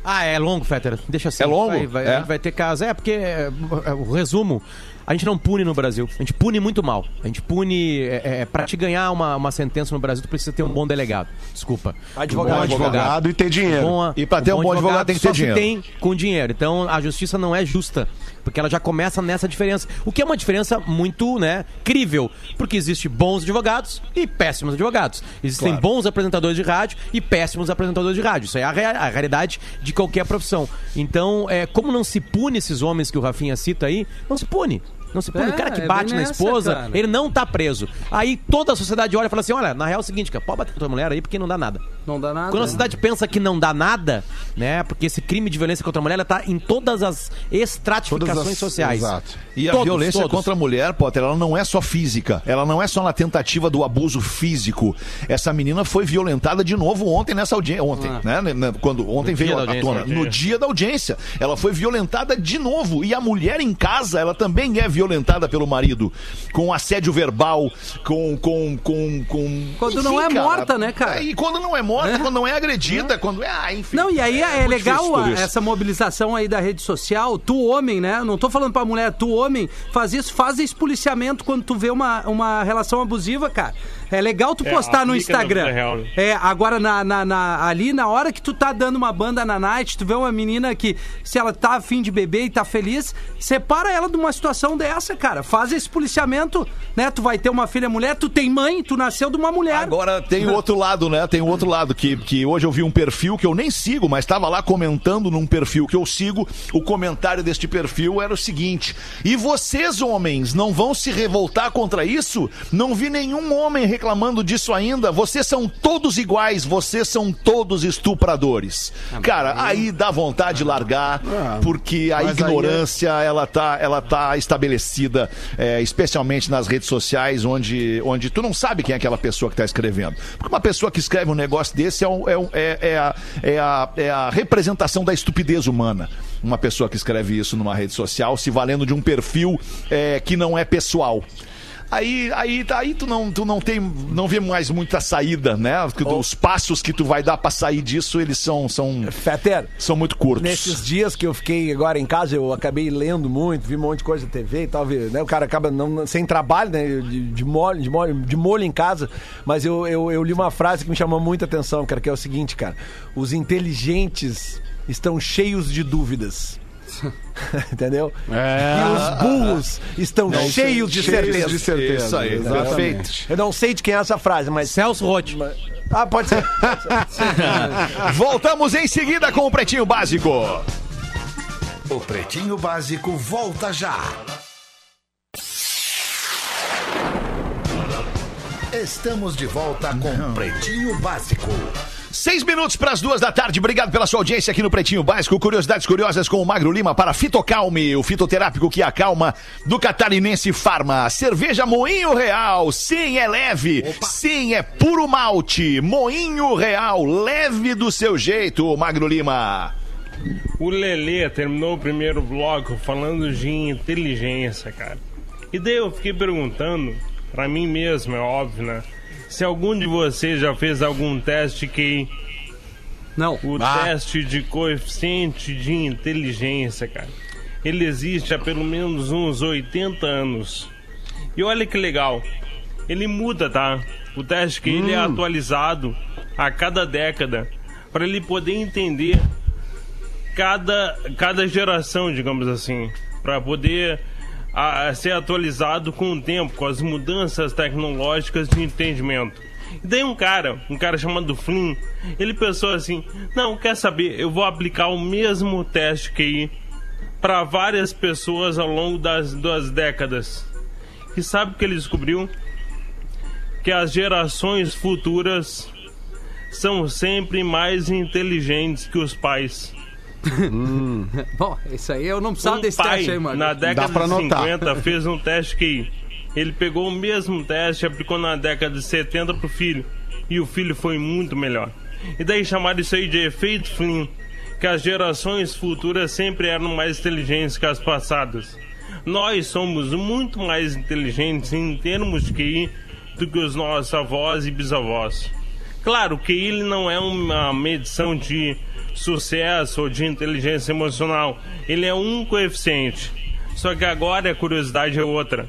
Ah, é longo, Fetter. Deixa assim. É longo? Vai, vai, É? vai ter casa. É, porque é, é, o resumo. A gente não pune no Brasil. A gente pune muito mal. A gente pune. É, é, pra te ganhar uma, uma sentença no Brasil, tu precisa ter um bom delegado. Desculpa. Advogado. Um bom Advogado e ter dinheiro. Bom- E pra ter um bom advogado tem que ter só se dinheiro. tem com dinheiro. Então a justiça não é justa. Porque ela já começa nessa diferença. O que é uma diferença muito, né, crível. Porque existe bons advogados e péssimos advogados. Existem bons apresentadores de rádio e péssimos apresentadores de rádio. Isso aí é a, a realidade de qualquer profissão. Então, é, como não se pune esses homens que o Rafinha cita aí, não se pune. Não se pune. É, o cara que é bate na nessa, esposa, cara. ele não tá preso. Aí toda a sociedade olha e fala assim: olha, na real é o seguinte, cara, pode bater com tua mulher aí porque não dá nada. Não dá nada. Quando a né? sociedade pensa que não dá nada, né? Porque esse crime de violência contra a mulher ela tá em todas as estratificações Todas as- sociais. Exato. E a Todos, violência todos. contra a mulher, Potter, ela não é só física. Ela não é só na tentativa do abuso físico. Essa menina foi violentada de novo ontem nessa audiência. Ontem, Ah. né? né, Quando, ontem No veio audiência, tona. né? No dia da audiência. Ela foi violentada de novo. E a mulher em casa, ela também é violentada pelo marido. Com assédio verbal, com. com, com, com Quando não é morta, né, cara? E quando não é morta, É. quando não é agredida, quando é. Ah, enfim. Não, e aí é, muito legal a- essa mobilização aí da rede social. Tu, homem, né? Não tô falando pra mulher, tu, homem, faz isso, faz esse policiamento quando tu vê uma, uma relação abusiva, cara. É legal tu É, postar no Instagram. real, né? É, agora na, na- na- ali, na hora que tu tá dando uma banda na night, tu vê uma menina que, se ela tá afim de beber e tá feliz, separa ela de uma situação dessa, cara. Faz esse policiamento, né? Tu vai ter uma filha mulher, tu tem mãe, tu nasceu de uma mulher. Agora tem o outro lado, né? Tem o outro lado que, que hoje eu vi um perfil que eu nem sigo, mas estava lá comentando num perfil que eu sigo. O comentário deste perfil era o seguinte: E vocês, homens, não vão se revoltar contra isso? Não vi nenhum homem reclamando disso ainda. Vocês são todos iguais, vocês são todos estupradores. Cara, aí dá vontade de largar, porque a é- ignorância ela tá, ela tá estabelecida, é, especialmente nas redes sociais, onde, onde tu não sabe quem é aquela pessoa que está escrevendo. Porque uma pessoa que escreve um negócio desse é, um- é, um- é, é a, é, a, é a representação da estupidez humana. Uma pessoa que escreve isso numa rede social, se valendo de um perfil é, que não é pessoal. Aí, aí, aí tu não, tu não tem, não vê mais muita saída, né? Porque Os passos que tu vai dar pra sair disso, eles são, são, Fetter, são muito curtos. Nesses dias que eu fiquei agora em casa, eu acabei lendo muito, vi um monte de coisa na TV e tal, vi, né? O cara acaba não, sem trabalho, né? De, de, molho, de, molho, de molho em casa. Mas eu, eu, eu li uma frase que me chamou muita atenção, cara, que é o seguinte, cara. Os inteligentes estão cheios de dúvidas. Entendeu? É. E os burros estão Não, cheios de cheios certeza. de certeza. Isso aí, Exatamente. perfeito. Eu não sei de quem é essa frase, mas. Celso Roth. Ah, pode ser. Voltamos em seguida com o Pretinho Básico. O Pretinho Básico volta já. Estamos de volta com Pretinho Básico. Seis minutos para as duas da tarde. Obrigado pela sua audiência aqui no Pretinho Básico. Curiosidades curiosas com o Magro Lima para Fitocalme, o fitoterápico que acalma do Catarinense Farma. Cerveja Moinho Real. Sim, é leve. Sim, é puro malte. Moinho Real. Leve do seu jeito, Magro Lima. O Lelê terminou o primeiro bloco falando de inteligência, cara. E daí eu fiquei perguntando, pra mim mesmo, é óbvio, né? Se algum de vocês já fez algum teste que Não. o teste de coeficiente de inteligência, cara. Ele existe há pelo menos uns 80 anos. E olha que legal. Ele muda, tá? O teste que ele é atualizado a cada década para ele poder entender cada, cada geração, digamos assim, para poder a, ser atualizado com o tempo, com as mudanças tecnológicas de entendimento. E daí um cara, um cara chamado Flynn, ele pensou assim: não, quer saber? Eu vou aplicar o mesmo teste QI para várias pessoas ao longo das duas décadas. E sabe o que ele descobriu? Que as gerações futuras são sempre mais inteligentes que os pais. Bom, isso aí eu não precisava um desse pai, teste aí, mano. na década Dá pra de notar. 50, fez um teste que ele pegou o mesmo teste aplicou na década de 70 pro filho. E o filho foi muito melhor. E daí chamaram isso aí de efeito Flynn, que as gerações futuras sempre eram mais inteligentes que as passadas. Nós somos muito mais inteligentes em termos de QI do que os nossos avós e bisavós. Claro que ele não é uma medição de sucesso ou de inteligência emocional. Ele é um coeficiente. Só que agora a curiosidade é outra.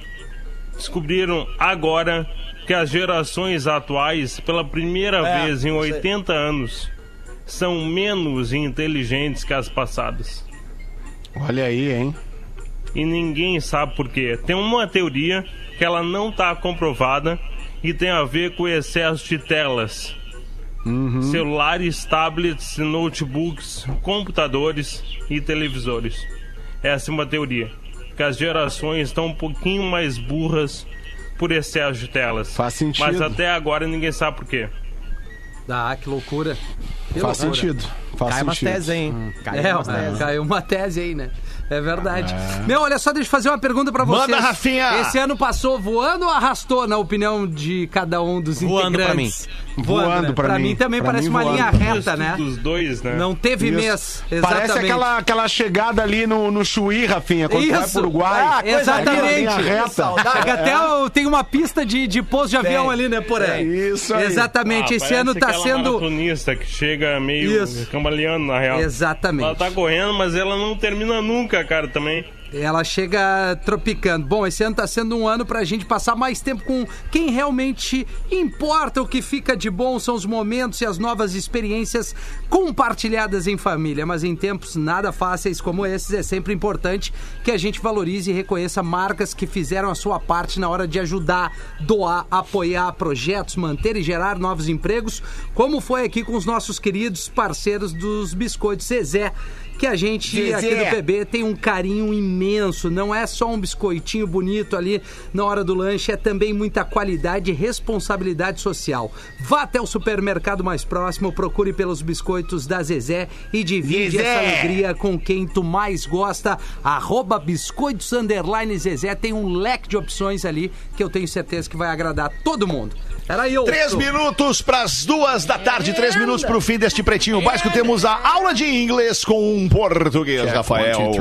Descobriram agora que as gerações atuais, pela primeira É, vez em eu sei. 80 anos, são menos inteligentes que as passadas. Olha aí, hein? E ninguém sabe por quê. Tem uma teoria que ela não está comprovada e tem a ver com o excesso de telas. Celulares, tablets, notebooks, computadores e televisores. Essa é uma teoria. Que as gerações estão um pouquinho mais burras por excesso de telas. Faz sentido. Mas até agora ninguém sabe por quê. Ah, que loucura. Que Faz loucura. sentido. Faz Cai umas sentido. teses, hein? Cai É, umas teses. caiu uma tese aí, né? É verdade. Meu, olha só, deixa eu fazer uma pergunta pra vocês. Manda, Rafinha! Esse ano passou voando ou arrastou, na opinião de cada um dos Voando pra integrantes? Voando pra pra mim. mim também Pra parece mim, uma voando. linha reta, né? Dos dois, né? Não teve Isso. mês. Exatamente. Parece aquela, aquela chegada ali no, no Chuí, Rafinha, quando tu vai Isso. pro Uruguai. Ah, coisa Exatamente. linha reta. Até o- tem uma pista de, de pouso de avião Tem. ali, né, por aí. Isso aí. Exatamente. Ah, Esse ano tá sendo. maratonista que chega meio Isso. cambaleando, na real. Exatamente. Ela tá correndo, mas ela não termina nunca, cara, também. Ela chega tropicando. Bom, esse ano tá sendo um ano pra gente passar mais tempo com quem realmente importa. O que fica de bom são os momentos e as novas experiências compartilhadas em família. Mas em tempos nada fáceis como esses, é sempre importante que a gente valorize e reconheça marcas que fizeram a sua parte na hora de ajudar, doar, apoiar projetos, manter e gerar novos empregos, como foi aqui com os nossos queridos parceiros dos Biscoitos Zezé. Que a gente aqui do PB tem um carinho imenso. Não é só um biscoitinho bonito ali na hora do lanche, é também muita qualidade e responsabilidade social. Vá até o supermercado mais próximo, procure pelos biscoitos da Zezé e divide Zezé. essa alegria com quem tu mais gosta. Arroba biscoitos underline Zezé tem um leque de opções ali que eu tenho certeza que vai agradar todo mundo. Era eu. Três minutos para as duas da tarde, três minutos para o fim deste pretinho básico. Temos a aula de inglês com um português, Rafael.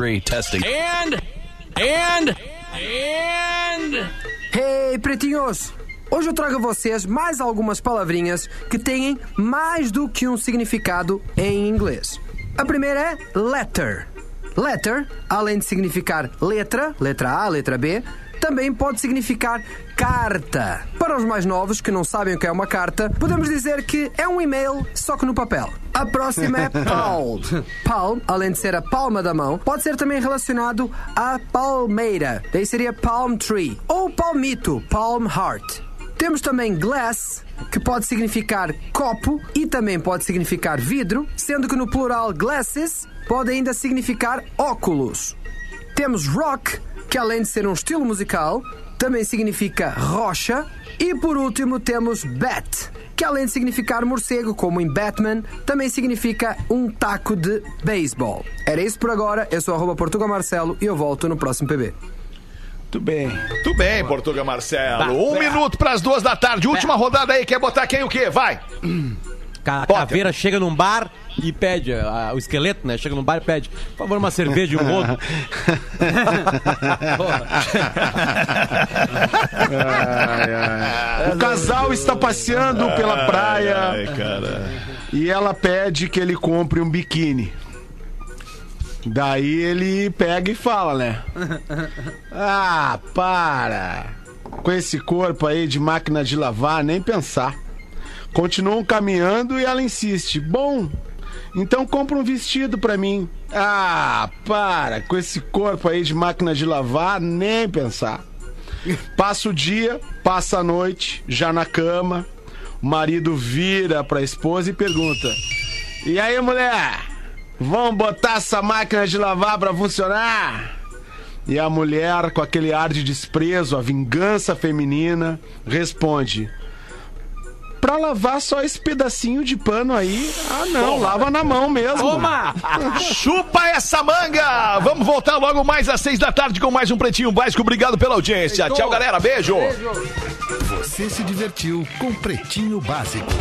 Hey, pretinhos! Hoje eu trago a vocês mais algumas palavrinhas que têm mais do que um significado em inglês. A primeira é letter. Letter, além de significar letra, letra A, letra B, também pode significar carta. Para os mais novos que não sabem o que é uma carta, podemos dizer que é um e-mail, só que no papel. A próxima é palm. Palm, além de ser a palma da mão, pode ser também relacionado à palmeira. Daí seria palm tree. Ou palmito, palm heart. Temos também glass, que pode significar copo e também pode significar vidro, sendo que no plural glasses pode ainda significar óculos. Temos rock, que além de ser um estilo musical, também significa rocha. E por último temos bat, que além de significar morcego, como em Batman, também significa um taco de beisebol. Era isso por agora, eu sou arroba Portugal Marcelo e eu volto no próximo PB. Muito bem. Muito bem, Portuga Marcelo. Um minuto para as duas da tarde. Última rodada aí. Quer botar quem o quê? Vai. A caveira chega num bar e pede, a- o esqueleto, né? Chega num bar e pede, por favor, uma cerveja e um rodo. O casal está passeando pela praia Ai, cara. e ela pede que ele compre um biquíni. Daí ele pega e fala, né? Ah, para! Com esse corpo aí de máquina de lavar, nem pensar. Continuam caminhando e ela insiste. Bom, então compra um vestido pra mim. Ah, para! Com esse corpo aí de máquina de lavar, nem pensar. Passa o dia, passa a noite, já na cama. O marido vira pra esposa e pergunta: E aí, mulher? Vamos botar essa máquina de lavar pra funcionar? E a mulher, com aquele ar de desprezo, a vingança feminina, responde: Pra lavar só esse pedacinho de pano aí? Ah, não, lava na mão mesmo. Toma! Chupa essa manga! Vamos voltar logo mais às seis da tarde com mais um Pretinho Básico. Obrigado pela audiência. Tchau, galera. Beijo. Você se divertiu com Pretinho Básico.